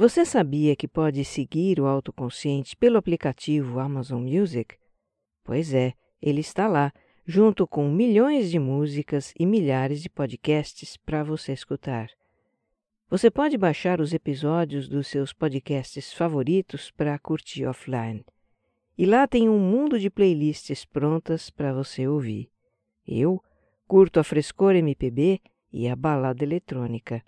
Você sabia que pode seguir o autoconsciente pelo aplicativo Amazon Music? Pois é, ele está lá, junto com milhões de músicas e milhares de podcasts para você escutar. Você pode baixar os episódios dos seus podcasts favoritos para curtir offline. E lá tem um mundo de playlists prontas para você ouvir. Eu curto a frescor MPB e a balada eletrônica.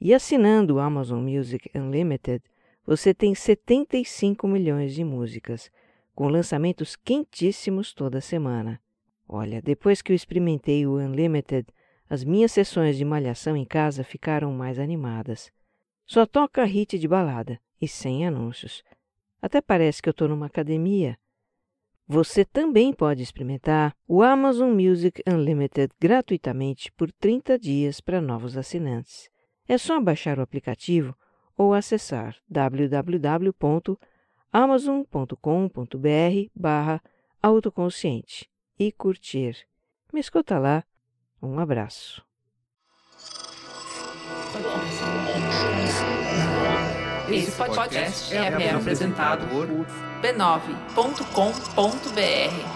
E assinando o Amazon Music Unlimited, você tem 75 milhões de músicas, com lançamentos quentíssimos toda semana. Olha, depois que eu experimentei o Unlimited, as minhas sessões de malhação em casa ficaram mais animadas. Só toca hit de balada e sem anúncios. Até parece que eu estou numa academia. Você também pode experimentar o Amazon Music Unlimited gratuitamente por 30 dias para novos assinantes. É só baixar o aplicativo ou acessar www.amazon.com.br barra autoconsciente e curtir. Me escuta lá. Um abraço. Esse podcast é apresentado por b9.com.br.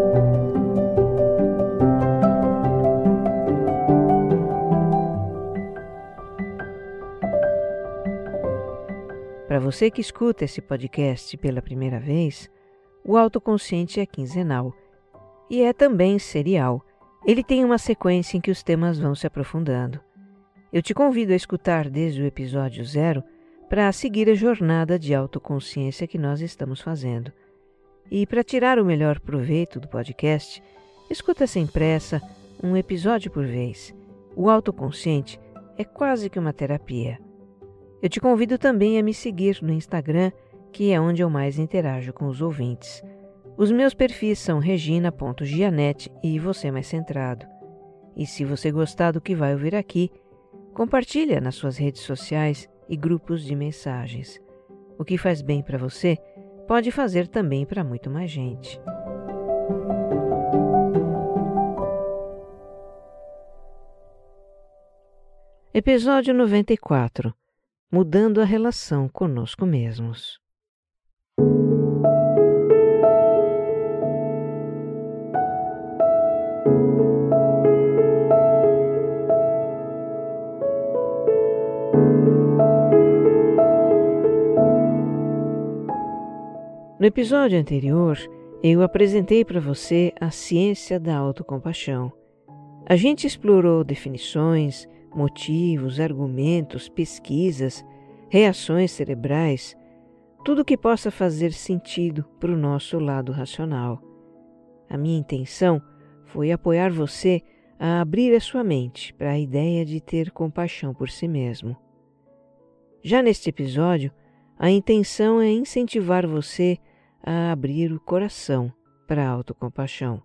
Você que escuta esse podcast pela primeira vez, o autoconsciente é quinzenal e é também serial. Ele tem uma sequência em que os temas vão se aprofundando. Eu te convido a escutar desde o episódio zero para seguir a jornada de autoconsciência que nós estamos fazendo. E para tirar o melhor proveito do podcast, escuta sem pressa, um episódio por vez. O autoconsciente é quase que uma terapia. Eu te convido também a me seguir no Instagram, que é onde eu mais interajo com os ouvintes. Os meus perfis são regina.gianete e você mais centrado. E se você gostar do que vai ouvir aqui, compartilha nas suas redes sociais e grupos de mensagens. O que faz bem para você pode fazer também para muito mais gente. Episódio 94 mudando a relação conosco mesmos. No episódio anterior, eu apresentei para você a ciência da autocompaixão. A gente explorou definições, motivos, argumentos, pesquisas, reações cerebrais, tudo que possa fazer sentido para o nosso lado racional. A minha intenção foi apoiar você a abrir a sua mente para a ideia de ter compaixão por si mesmo. Já neste episódio, a intenção é incentivar você a abrir o coração para a autocompaixão,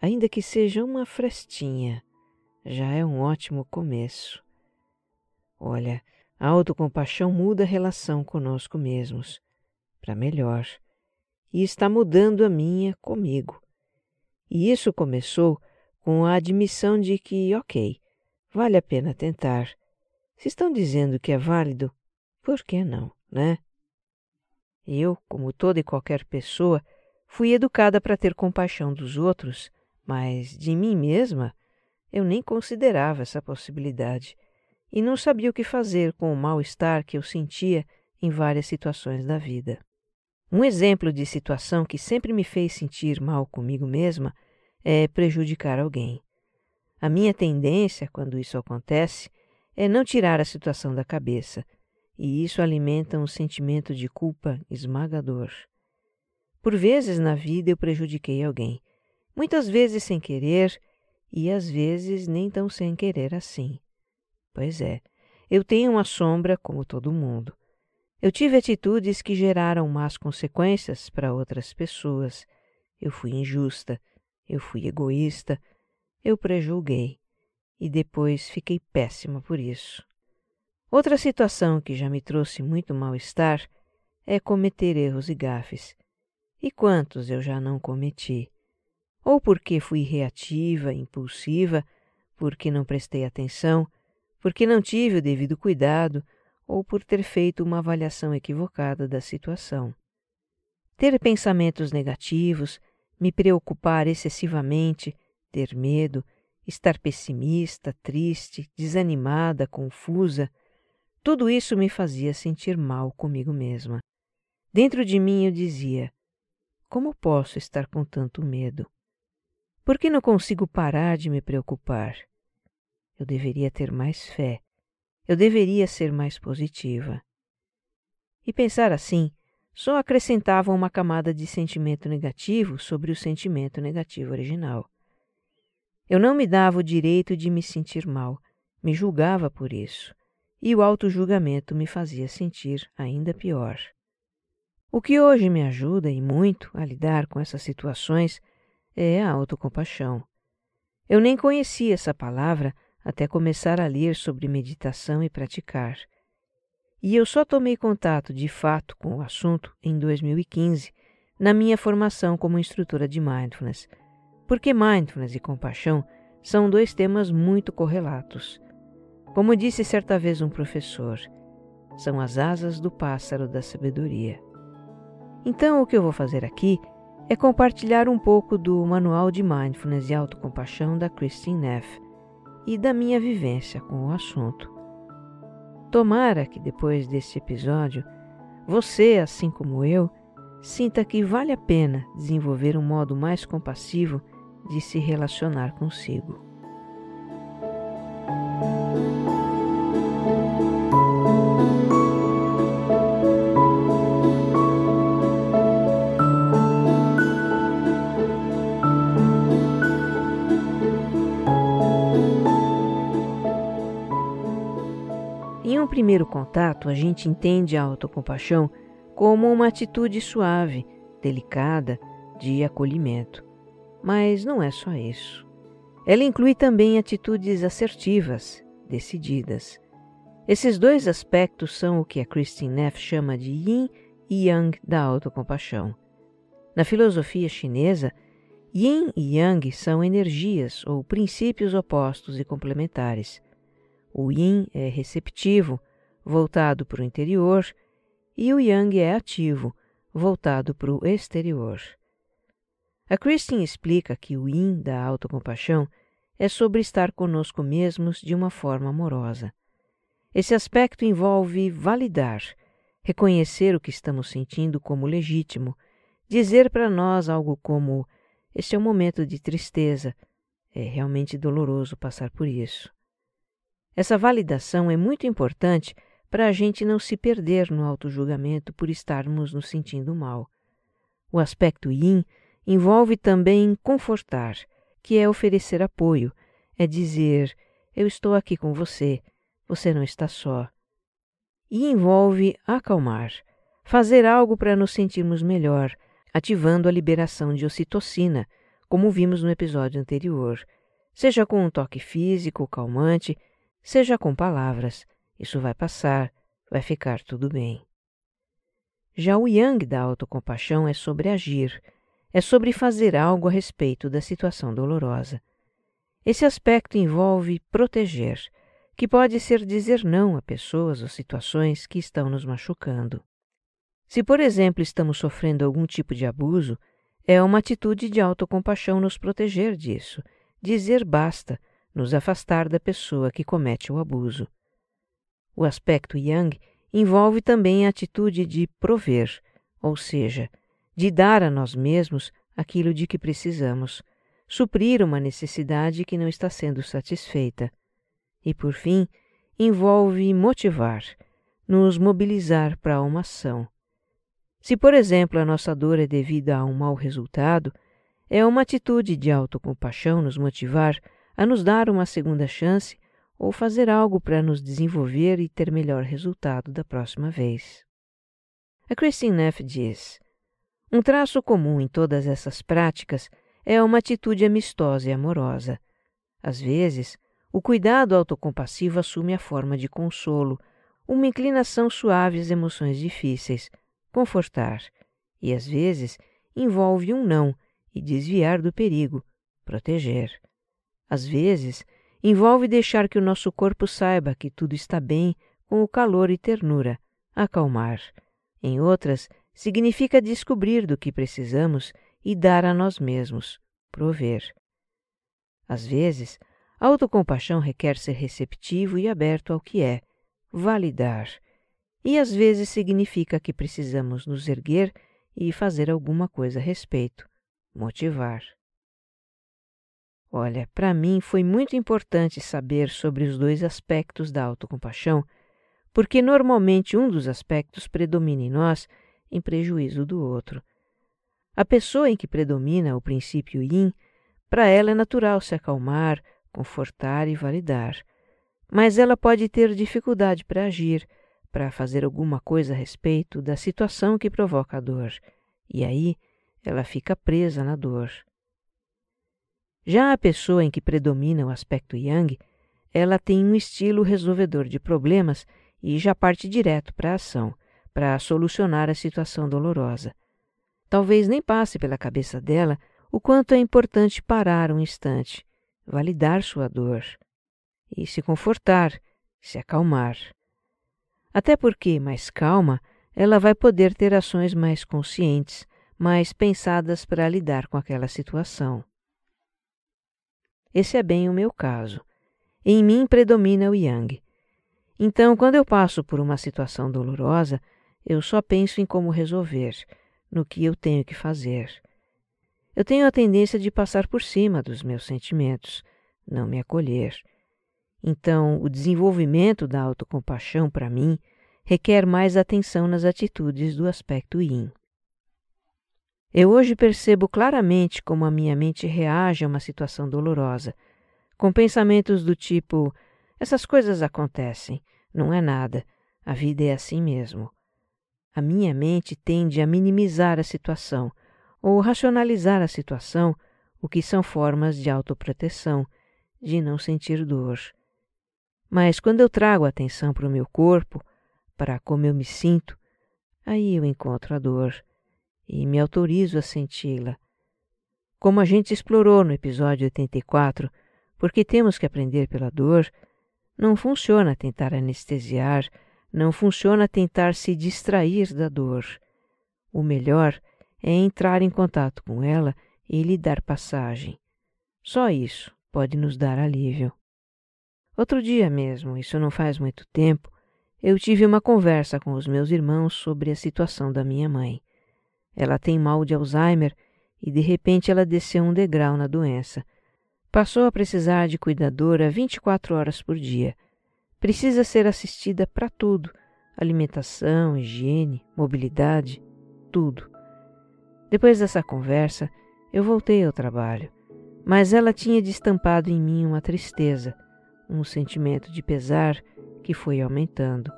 ainda que seja uma frestinha já é um ótimo começo. Olha, a autocompaixão muda a relação conosco mesmos, para melhor, e está mudando a minha comigo. E isso começou com a admissão de que, ok, vale a pena tentar. Se estão dizendo que é válido, por que não, né? Eu, como toda e qualquer pessoa, fui educada para ter compaixão dos outros, mas de mim mesma eu nem considerava essa possibilidade e não sabia o que fazer com o mal-estar que eu sentia em várias situações da vida. Um exemplo de situação que sempre me fez sentir mal comigo mesma é prejudicar alguém. A minha tendência, quando isso acontece, é não tirar a situação da cabeça e isso alimenta um sentimento de culpa esmagador. Por vezes na vida eu prejudiquei alguém, muitas vezes sem querer e às vezes nem tão sem querer assim. Pois é, eu tenho uma sombra como todo mundo. Eu tive atitudes que geraram más consequências para outras pessoas. Eu fui injusta, eu fui egoísta, eu prejulguei e depois fiquei péssima por isso. Outra situação que já me trouxe muito mal-estar é cometer erros e gafes. E quantos eu já não cometi? Ou porque fui reativa, impulsiva, porque não prestei atenção, porque não tive o devido cuidado ou por ter feito uma avaliação equivocada da situação. Ter pensamentos negativos, me preocupar excessivamente, ter medo, estar pessimista, triste, desanimada, confusa, tudo isso me fazia sentir mal comigo mesma. Dentro de mim eu dizia: Como posso estar com tanto medo? Por que não consigo parar de me preocupar? Eu deveria ter mais fé, eu deveria ser mais positiva. E pensar assim só acrescentava uma camada de sentimento negativo sobre o sentimento negativo original. Eu não me dava o direito de me sentir mal, me julgava por isso, e o auto-julgamento me fazia sentir ainda pior. O que hoje me ajuda e muito a lidar com essas situações é a autocompaixão. Eu nem conhecia essa palavra até começar a ler sobre meditação e praticar. E eu só tomei contato de fato com o assunto em 2015, na minha formação como instrutora de mindfulness, porque mindfulness e compaixão são dois temas muito correlatos. Como disse certa vez um professor, são as asas do pássaro da sabedoria. Então, o que eu vou fazer aqui é compartilhar um pouco do Manual de Mindfulness e Autocompaixão da Christine Neff e da minha vivência com o assunto. Tomara que depois deste episódio, você, assim como eu, sinta que vale a pena desenvolver um modo mais compassivo de se relacionar consigo. Primeiro contato, a gente entende a autocompaixão como uma atitude suave, delicada, de acolhimento. Mas não é só isso. Ela inclui também atitudes assertivas, decididas. Esses dois aspectos são o que a Christine Neff chama de yin e yang da autocompaixão. Na filosofia chinesa, yin e yang são energias ou princípios opostos e complementares. O yin é receptivo, voltado para o interior, e o yang é ativo, voltado para o exterior. A Christine explica que o yin da autocompaixão é sobre estar conosco mesmos de uma forma amorosa. Esse aspecto envolve validar, reconhecer o que estamos sentindo como legítimo, dizer para nós algo como: Este é um momento de tristeza, é realmente doloroso passar por isso. Essa validação é muito importante para a gente não se perder no auto-julgamento por estarmos nos sentindo mal. O aspecto yin envolve também confortar, que é oferecer apoio, é dizer: Eu estou aqui com você, você não está só. E envolve acalmar, fazer algo para nos sentirmos melhor, ativando a liberação de ocitocina, como vimos no episódio anterior, seja com um toque físico calmante, Seja com palavras, isso vai passar, vai ficar tudo bem. Já o yang da autocompaixão é sobre agir, é sobre fazer algo a respeito da situação dolorosa. Esse aspecto envolve proteger, que pode ser dizer não a pessoas ou situações que estão nos machucando. Se, por exemplo, estamos sofrendo algum tipo de abuso, é uma atitude de autocompaixão nos proteger disso, dizer basta, nos afastar da pessoa que comete o abuso. O aspecto yang envolve também a atitude de prover, ou seja, de dar a nós mesmos aquilo de que precisamos, suprir uma necessidade que não está sendo satisfeita. E, por fim, envolve motivar, nos mobilizar para uma ação. Se, por exemplo, a nossa dor é devida a um mau resultado, é uma atitude de autocompaixão nos motivar a nos dar uma segunda chance ou fazer algo para nos desenvolver e ter melhor resultado da próxima vez. A Christine Neff diz: Um traço comum em todas essas práticas é uma atitude amistosa e amorosa. Às vezes, o cuidado autocompassivo assume a forma de consolo, uma inclinação suave às emoções difíceis, confortar, e às vezes envolve um não e desviar do perigo, proteger. Às vezes, envolve deixar que o nosso corpo saiba que tudo está bem com o calor e ternura, acalmar. Em outras, significa descobrir do que precisamos e dar a nós mesmos, prover. Às vezes, a autocompaixão requer ser receptivo e aberto ao que é, validar, e às vezes significa que precisamos nos erguer e fazer alguma coisa a respeito, motivar. Olha, para mim foi muito importante saber sobre os dois aspectos da autocompaixão, porque normalmente um dos aspectos predomina em nós em prejuízo do outro. A pessoa em que predomina o princípio yin, para ela é natural se acalmar, confortar e validar. Mas ela pode ter dificuldade para agir, para fazer alguma coisa a respeito da situação que provoca a dor, e aí ela fica presa na dor. Já a pessoa em que predomina o aspecto yang, ela tem um estilo resolvedor de problemas e já parte direto para a ação, para solucionar a situação dolorosa. Talvez nem passe pela cabeça dela o quanto é importante parar um instante, validar sua dor e se confortar, se acalmar. Até porque, mais calma, ela vai poder ter ações mais conscientes, mais pensadas para lidar com aquela situação. Esse é bem o meu caso. Em mim predomina o yang. Então, quando eu passo por uma situação dolorosa, eu só penso em como resolver, no que eu tenho que fazer. Eu tenho a tendência de passar por cima dos meus sentimentos, não me acolher. Então, o desenvolvimento da autocompaixão, para mim, requer mais atenção nas atitudes do aspecto yin. Eu hoje percebo claramente como a minha mente reage a uma situação dolorosa, com pensamentos do tipo: essas coisas acontecem, não é nada, a vida é assim mesmo. A minha mente tende a minimizar a situação ou racionalizar a situação, o que são formas de autoproteção, de não sentir dor. Mas quando eu trago atenção para o meu corpo, para como eu me sinto, aí eu encontro a dor e me autorizo a senti-la. Como a gente explorou no episódio 84, porque temos que aprender pela dor, não funciona tentar anestesiar, não funciona tentar se distrair da dor. O melhor é entrar em contato com ela e lhe dar passagem. Só isso pode nos dar alívio. Outro dia mesmo, isso não faz muito tempo, eu tive uma conversa com os meus irmãos sobre a situação da minha mãe. Ela tem mal de Alzheimer e de repente ela desceu um degrau na doença. Passou a precisar de cuidadora 24 horas por dia. Precisa ser assistida para tudo: alimentação, higiene, mobilidade, tudo. Depois dessa conversa, eu voltei ao trabalho, mas ela tinha destampado em mim uma tristeza, um sentimento de pesar que foi aumentando.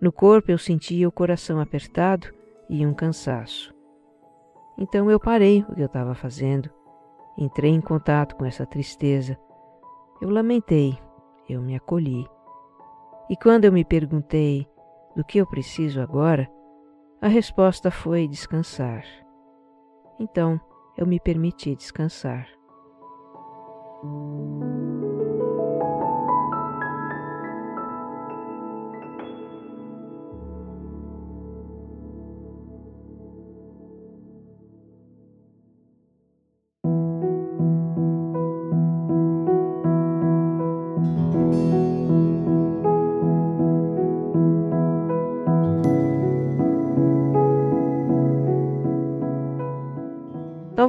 No corpo eu sentia o coração apertado e um cansaço. Então eu parei o que eu estava fazendo, entrei em contato com essa tristeza. Eu lamentei, eu me acolhi. E quando eu me perguntei do que eu preciso agora, a resposta foi descansar. Então eu me permiti descansar.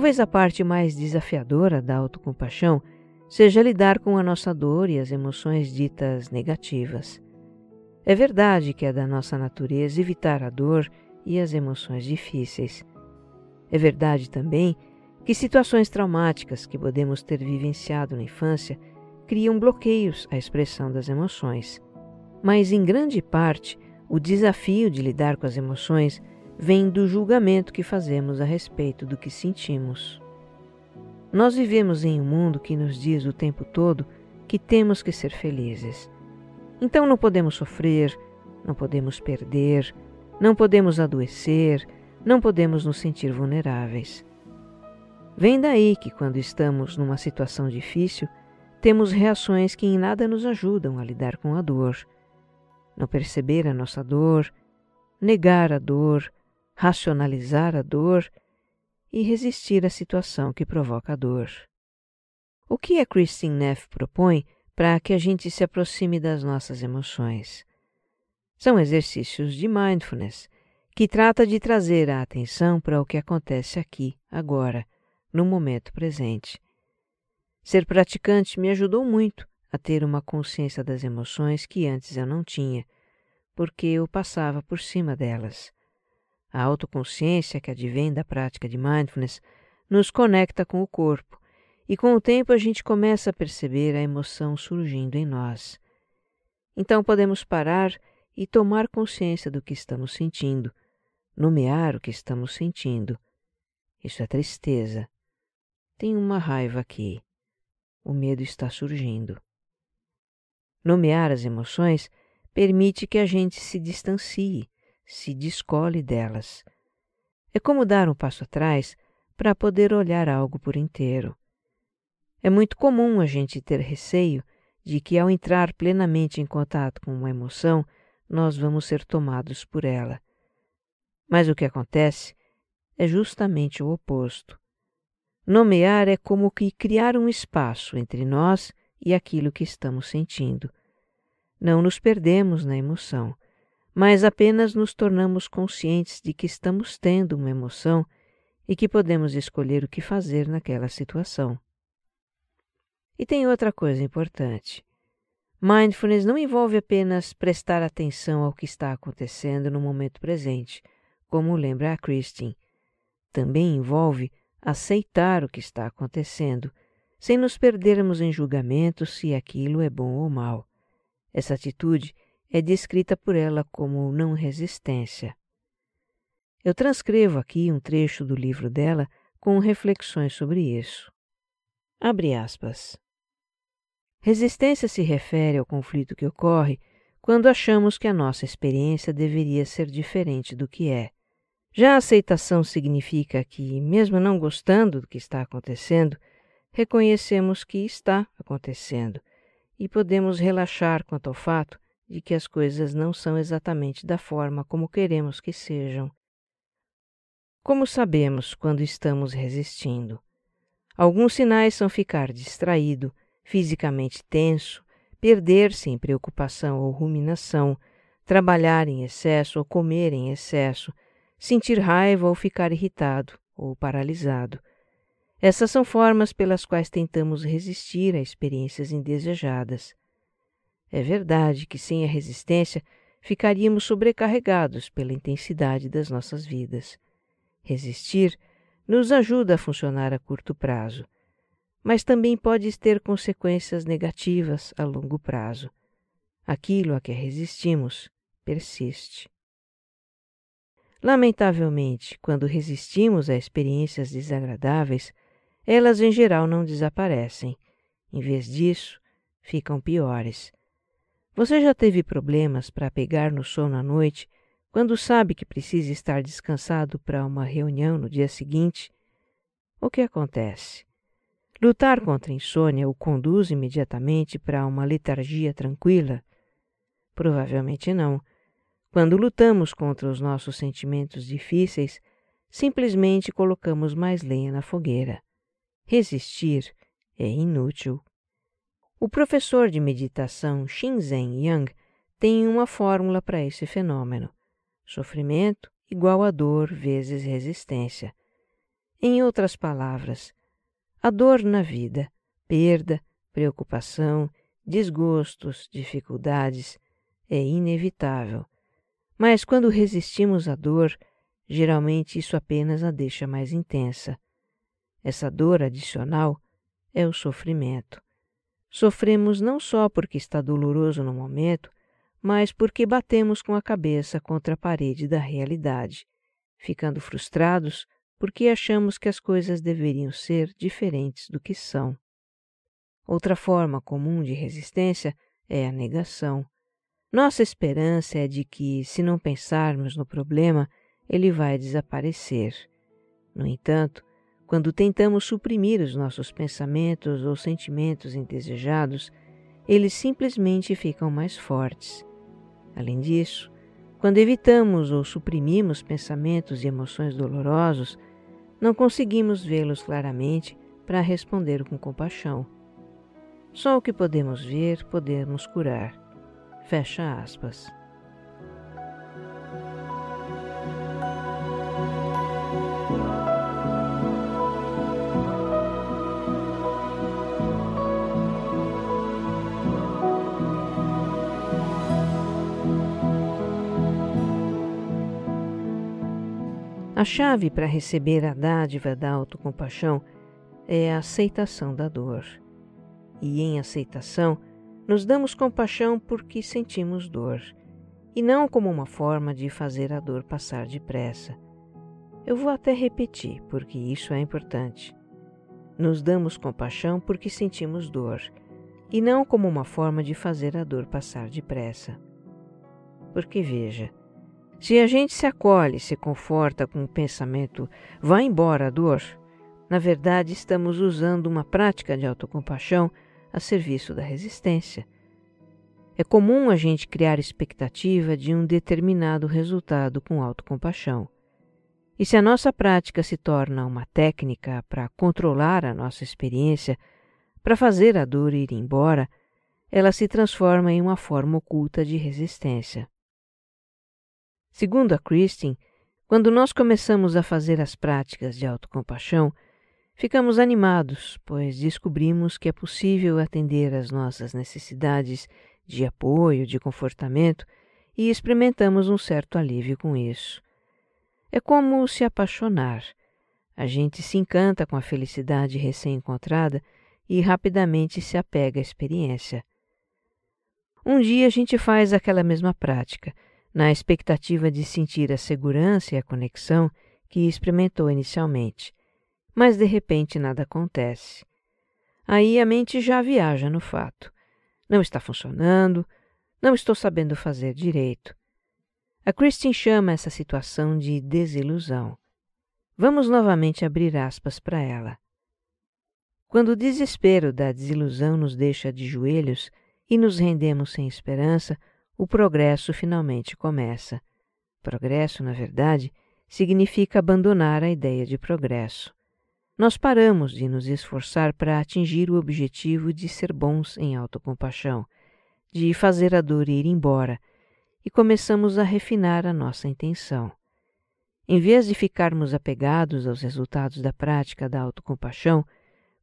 Talvez a parte mais desafiadora da autocompaixão seja lidar com a nossa dor e as emoções ditas negativas. É verdade que é da nossa natureza evitar a dor e as emoções difíceis. É verdade também que situações traumáticas que podemos ter vivenciado na infância criam bloqueios à expressão das emoções. Mas, em grande parte, o desafio de lidar com as emoções vem do julgamento que fazemos a respeito do que sentimos. Nós vivemos em um mundo que nos diz o tempo todo que temos que ser felizes. Então não podemos sofrer, não podemos perder, não podemos adoecer, não podemos nos sentir vulneráveis. Vem daí que, quando estamos numa situação difícil, temos reações que em nada nos ajudam a lidar com a dor. Não perceber a nossa dor, negar a dor, racionalizar a dor e resistir à situação que provoca a dor. O que a Christine Neff propõe para que a gente se aproxime das nossas emoções? São exercícios de mindfulness que trata de trazer a atenção para o que acontece aqui, agora, no momento presente. Ser praticante me ajudou muito a ter uma consciência das emoções que antes eu não tinha, porque eu passava por cima delas. A autoconsciência que advém da prática de mindfulness nos conecta com o corpo e com o tempo a gente começa a perceber a emoção surgindo em nós. Então podemos parar e tomar consciência do que estamos sentindo, nomear o que estamos sentindo. Isso é tristeza. Tem uma raiva aqui. O medo está surgindo. Nomear as emoções permite que a gente se distancie, se descole delas. É como dar um passo atrás para poder olhar algo por inteiro. É muito comum a gente ter receio de que, ao entrar plenamente em contato com uma emoção, nós vamos ser tomados por ela. Mas o que acontece é justamente o oposto. Nomear é como que criar um espaço entre nós e aquilo que estamos sentindo. Não nos perdemos na emoção, mas apenas nos tornamos conscientes de que estamos tendo uma emoção e que podemos escolher o que fazer naquela situação. E tem outra coisa importante. Mindfulness não envolve apenas prestar atenção ao que está acontecendo no momento presente, como lembra a Christine. Também envolve aceitar o que está acontecendo, sem nos perdermos em julgamentos se aquilo é bom ou mal. Essa atitude é descrita por ela como não resistência. Eu transcrevo aqui um trecho do livro dela com reflexões sobre isso. Abre aspas. Resistência se refere ao conflito que ocorre quando achamos que a nossa experiência deveria ser diferente do que é. Já a aceitação significa que, mesmo não gostando do que está acontecendo, reconhecemos que está acontecendo e podemos relaxar quanto ao fato de que as coisas não são exatamente da forma como queremos que sejam. Como sabemos quando estamos resistindo? Alguns sinais são ficar distraído, fisicamente tenso, perder-se em preocupação ou ruminação, trabalhar em excesso ou comer em excesso, sentir raiva ou ficar irritado ou paralisado. Essas são formas pelas quais tentamos resistir a experiências indesejadas. É verdade que sem a resistência ficaríamos sobrecarregados pela intensidade das nossas vidas. Resistir nos ajuda a funcionar a curto prazo, mas também pode ter consequências negativas a longo prazo. Aquilo a que resistimos persiste. Lamentavelmente, quando resistimos a experiências desagradáveis, elas em geral não desaparecem. Em vez disso, ficam piores. Você já teve problemas para pegar no sono à noite quando sabe que precisa estar descansado para uma reunião no dia seguinte? O que acontece? Lutar contra a insônia o conduz imediatamente para uma letargia tranquila? Provavelmente não. Quando lutamos contra os nossos sentimentos difíceis, simplesmente colocamos mais lenha na fogueira. Resistir é inútil. O professor de meditação Shinzen Yang tem uma fórmula para esse fenômeno: sofrimento igual a dor vezes resistência. Em outras palavras, a dor na vida, perda, preocupação, desgostos, dificuldades, é inevitável. Mas quando resistimos à dor, geralmente isso apenas a deixa mais intensa. Essa dor adicional é o sofrimento. Sofremos não só porque está doloroso no momento, mas porque batemos com a cabeça contra a parede da realidade, ficando frustrados porque achamos que as coisas deveriam ser diferentes do que são. Outra forma comum de resistência é a negação. Nossa esperança é de que, se não pensarmos no problema, ele vai desaparecer. No entanto, quando tentamos suprimir os nossos pensamentos ou sentimentos indesejados, eles simplesmente ficam mais fortes. Além disso, quando evitamos ou suprimimos pensamentos e emoções dolorosos, não conseguimos vê-los claramente para responder com compaixão. Só o que podemos ver podemos curar. Fecha aspas. A chave para receber a dádiva da autocompaixão é a aceitação da dor. E em aceitação, nos damos compaixão porque sentimos dor, e não como uma forma de fazer a dor passar depressa. Eu vou até repetir, porque isso é importante. Nos damos compaixão porque sentimos dor, e não como uma forma de fazer a dor passar depressa. Porque veja, se a gente se acolhe, se conforta com o pensamento, vá embora a dor, na verdade estamos usando uma prática de autocompaixão a serviço da resistência. É comum a gente criar expectativa de um determinado resultado com autocompaixão. E se a nossa prática se torna uma técnica para controlar a nossa experiência, para fazer a dor ir embora, ela se transforma em uma forma oculta de resistência. Segundo a Christine, quando nós começamos a fazer as práticas de autocompaixão, ficamos animados, pois descobrimos que é possível atender às nossas necessidades de apoio, de confortamento e experimentamos um certo alívio com isso. É como se apaixonar. A gente se encanta com a felicidade recém-encontrada e rapidamente se apega à experiência. Um dia a gente faz aquela mesma prática na expectativa de sentir a segurança e a conexão que experimentou inicialmente. Mas de repente nada acontece. Aí a mente já viaja no fato. Não está funcionando, não estou sabendo fazer direito. A Christine chama essa situação de desilusão. Vamos novamente abrir aspas para ela. Quando o desespero da desilusão nos deixa de joelhos e nos rendemos sem esperança, o progresso finalmente começa. Progresso, na verdade, significa abandonar a ideia de progresso. Nós paramos de nos esforçar para atingir o objetivo de ser bons em autocompaixão, de fazer a dor ir embora, e começamos a refinar a nossa intenção. Em vez de ficarmos apegados aos resultados da prática da autocompaixão,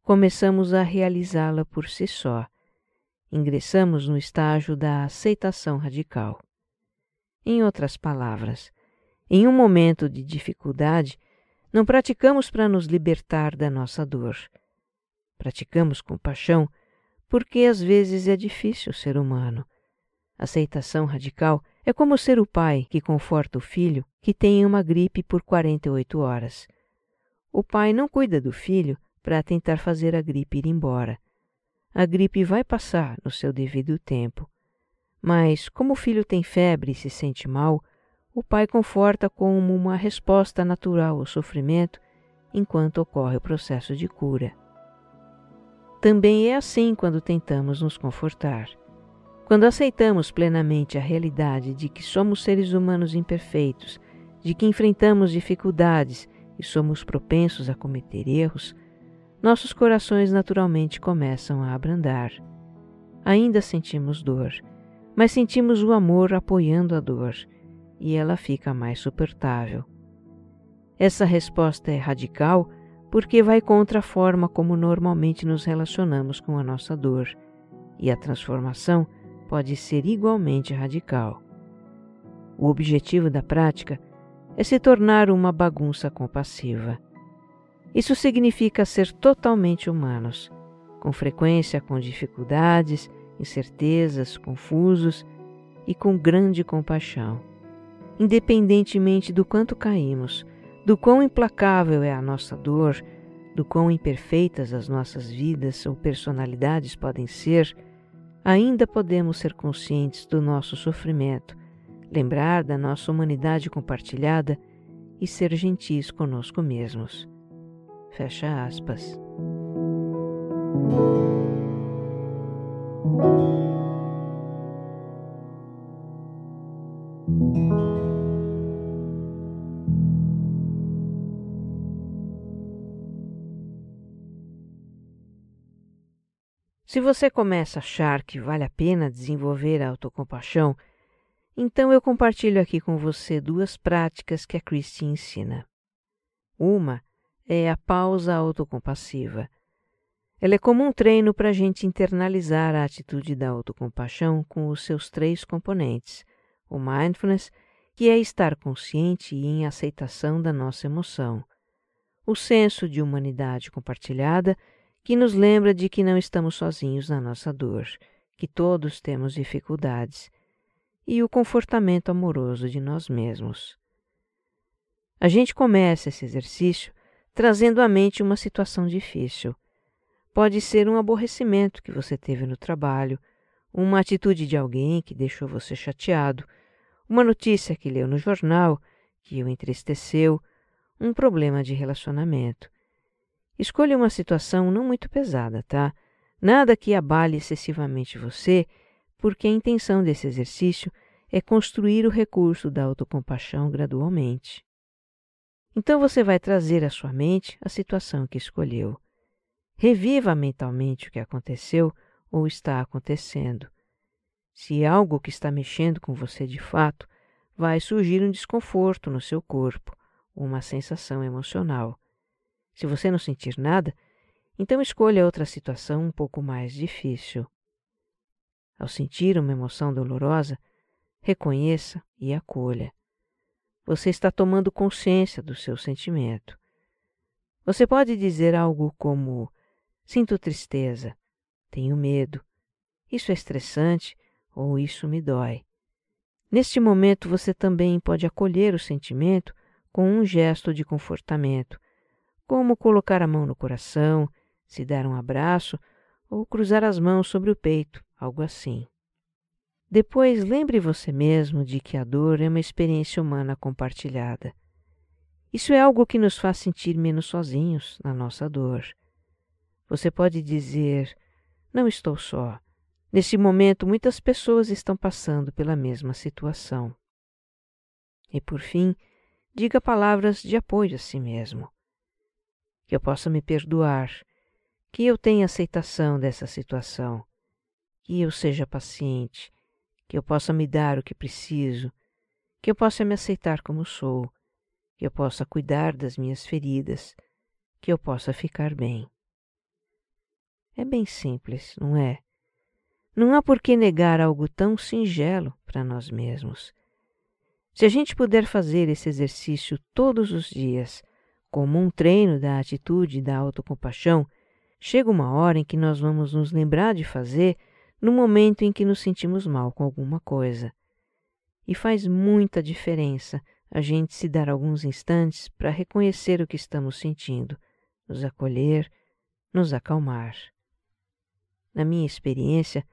começamos a realizá-la por si só, ingressamos no estágio da aceitação radical. Em outras palavras, em um momento de dificuldade, não praticamos para nos libertar da nossa dor. Praticamos compaixão porque às vezes é difícil ser humano. Aceitação radical é como ser o pai que conforta o filho que tem uma gripe por 48 horas. O pai não cuida do filho para tentar fazer a gripe ir embora. A gripe vai passar no seu devido tempo. Mas, como o filho tem febre e se sente mal, o pai conforta como uma resposta natural ao sofrimento enquanto ocorre o processo de cura. Também é assim quando tentamos nos confortar. Quando aceitamos plenamente a realidade de que somos seres humanos imperfeitos, de que enfrentamos dificuldades e somos propensos a cometer erros, nossos corações naturalmente começam a abrandar. Ainda sentimos dor, mas sentimos o amor apoiando a dor e ela fica mais suportável. Essa resposta é radical porque vai contra a forma como normalmente nos relacionamos com a nossa dor, e a transformação pode ser igualmente radical. O objetivo da prática é se tornar uma bagunça compassiva. Isso significa ser totalmente humanos, com frequência com dificuldades, incertezas, confusos e com grande compaixão. Independentemente do quanto caímos, do quão implacável é a nossa dor, do quão imperfeitas as nossas vidas ou personalidades podem ser, ainda podemos ser conscientes do nosso sofrimento, lembrar da nossa humanidade compartilhada e ser gentis conosco mesmos. Fecha aspas. Se você começa a achar que vale a pena desenvolver a autocompaixão, então eu compartilho aqui com você duas práticas que a Christie ensina. Uma é a pausa autocompassiva. Ela é como um treino para a gente internalizar a atitude da autocompaixão com os seus três componentes: o mindfulness, que é estar consciente e em aceitação da nossa emoção, o senso de humanidade compartilhada que nos lembra de que não estamos sozinhos na nossa dor, que todos temos dificuldades, e o confortamento amoroso de nós mesmos. A gente começa esse exercício trazendo à mente uma situação difícil. Pode ser um aborrecimento que você teve no trabalho, uma atitude de alguém que deixou você chateado, uma notícia que leu no jornal que o entristeceu, um problema de relacionamento. Escolha uma situação não muito pesada, tá? Nada que abale excessivamente você, porque a intenção desse exercício é construir o recurso da autocompaixão gradualmente. Então você vai trazer à sua mente a situação que escolheu. Reviva mentalmente o que aconteceu ou está acontecendo. Se é algo que está mexendo com você de fato, vai surgir um desconforto no seu corpo, uma sensação emocional. Se você não sentir nada, então escolha outra situação um pouco mais difícil. Ao sentir uma emoção dolorosa, reconheça e acolha. Você está tomando consciência do seu sentimento. Você pode dizer algo como: Sinto tristeza, tenho medo, isso é estressante ou isso me dói. Neste momento, você também pode acolher o sentimento com um gesto de confortamento, como colocar a mão no coração, se dar um abraço ou cruzar as mãos sobre o peito, algo assim. Depois, lembre você mesmo de que a dor é uma experiência humana compartilhada. Isso é algo que nos faz sentir menos sozinhos na nossa dor. Você pode dizer: Não estou só. Nesse momento, muitas pessoas estão passando pela mesma situação. E por fim, diga palavras de apoio a si mesmo que eu possa me perdoar, que eu tenha aceitação dessa situação, que eu seja paciente, que eu possa me dar o que preciso, que eu possa me aceitar como sou, que eu possa cuidar das minhas feridas, que eu possa ficar bem. É bem simples, não é? Não há por que negar algo tão singelo para nós mesmos. Se a gente puder fazer esse exercício todos os dias, como um treino da atitude e da autocompaixão, chega uma hora em que nós vamos nos lembrar de fazer no momento em que nos sentimos mal com alguma coisa. E faz muita diferença a gente se dar alguns instantes para reconhecer o que estamos sentindo, nos acolher, nos acalmar. Na minha experiência,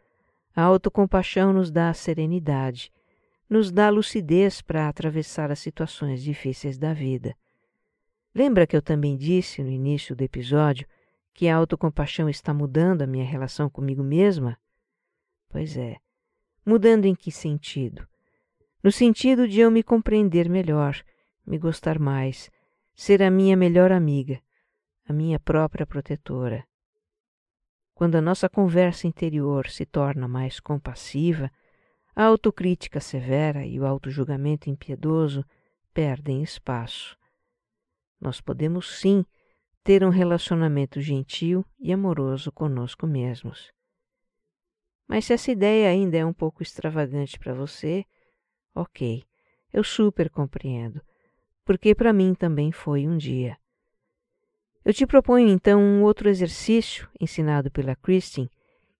a autocompaixão nos dá a serenidade, nos dá a lucidez para atravessar as situações difíceis da vida. Lembra que eu também disse no início do episódio que a autocompaixão está mudando a minha relação comigo mesma? Pois é. Mudando em que sentido? No sentido de eu me compreender melhor, me gostar mais, ser a minha melhor amiga, a minha própria protetora. Quando a nossa conversa interior se torna mais compassiva, a autocrítica severa e o autojulgamento impiedoso perdem espaço nós podemos sim ter um relacionamento gentil e amoroso conosco mesmos. Mas se essa ideia ainda é um pouco extravagante para você, ok, eu super compreendo, porque para mim também foi um dia. Eu te proponho então um outro exercício ensinado pela Christine,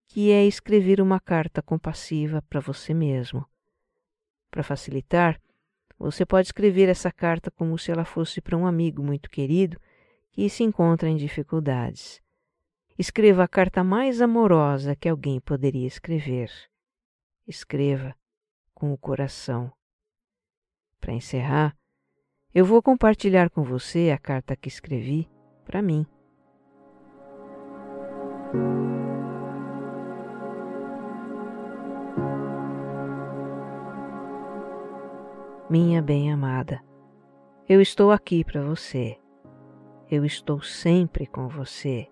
que é escrever uma carta compassiva para você mesmo. Para facilitar, você pode escrever essa carta como se ela fosse para um amigo muito querido que se encontra em dificuldades. Escreva a carta mais amorosa que alguém poderia escrever. Escreva com o coração. Para encerrar, eu vou compartilhar com você a carta que escrevi para mim. Minha bem-amada, eu estou aqui para você. Eu estou sempre com você.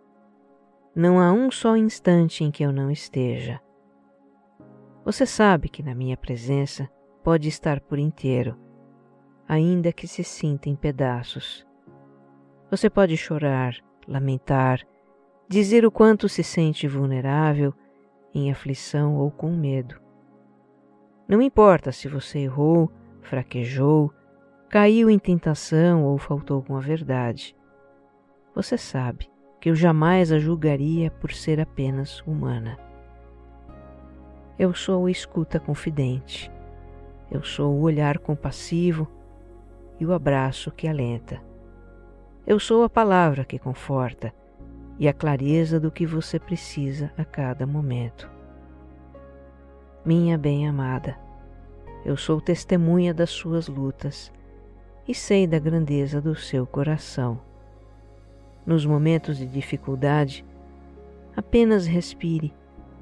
Não há um só instante em que eu não esteja. Você sabe que na minha presença pode estar por inteiro, ainda que se sinta em pedaços. Você pode chorar, lamentar, dizer o quanto se sente vulnerável, em aflição ou com medo. Não importa se você errou, fraquejou, caiu em tentação ou faltou com a verdade. Você sabe que eu jamais a julgaria por ser apenas humana. Eu sou a escuta confidente. Eu sou o olhar compassivo e o abraço que alenta. Eu sou a palavra que conforta e a clareza do que você precisa a cada momento. Minha bem-amada, eu sou testemunha das suas lutas e sei da grandeza do seu coração. Nos momentos de dificuldade, apenas respire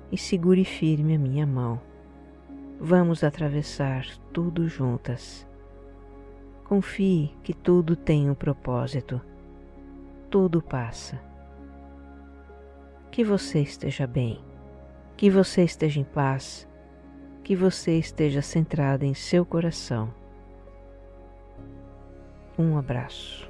e segure firme a minha mão. Vamos atravessar tudo juntas. Confie que tudo tem um propósito tudo passa. Que você esteja bem, que você esteja em paz, que você esteja centrada em seu coração. Um abraço.